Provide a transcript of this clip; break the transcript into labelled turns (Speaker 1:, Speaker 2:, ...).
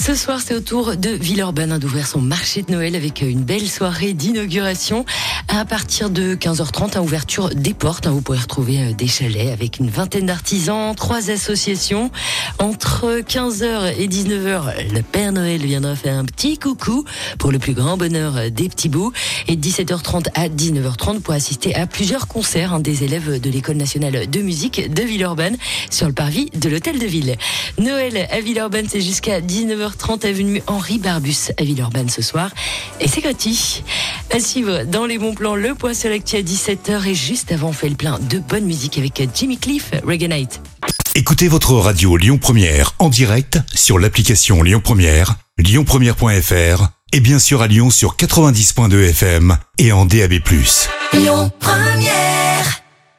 Speaker 1: Ce soir, c'est au tour de Villeurbanne hein, d'ouvrir son marché de Noël avec une belle soirée d'inauguration. À partir de 15h30, à ouverture des portes, hein, vous pourrez retrouver euh, des chalets avec une vingtaine d'artisans, trois associations. Entre 15h et 19h, le Père Noël viendra faire un petit coucou pour le plus grand bonheur des petits bouts. Et de 17h30 à 19h30 pour assister à plusieurs concerts hein, des élèves de l'École nationale de musique de Villeurbanne sur le parvis de l'Hôtel de Ville. Noël à Villeurbanne, c'est jusqu'à 19h30 avenue Henri Barbus à Villeurbanne ce soir. Et c'est gratuit. À suivre dans les bons plans, le point sur l'actu à 17h et juste avant, on fait le plein de bonne musique avec Jimmy Cliff, Reggae Night.
Speaker 2: Écoutez votre radio Lyon Première en direct sur l'application Lyon Première, lyonpremière.fr et bien sûr à Lyon sur 90.2 FM et en DAB+.
Speaker 3: Lyon Première.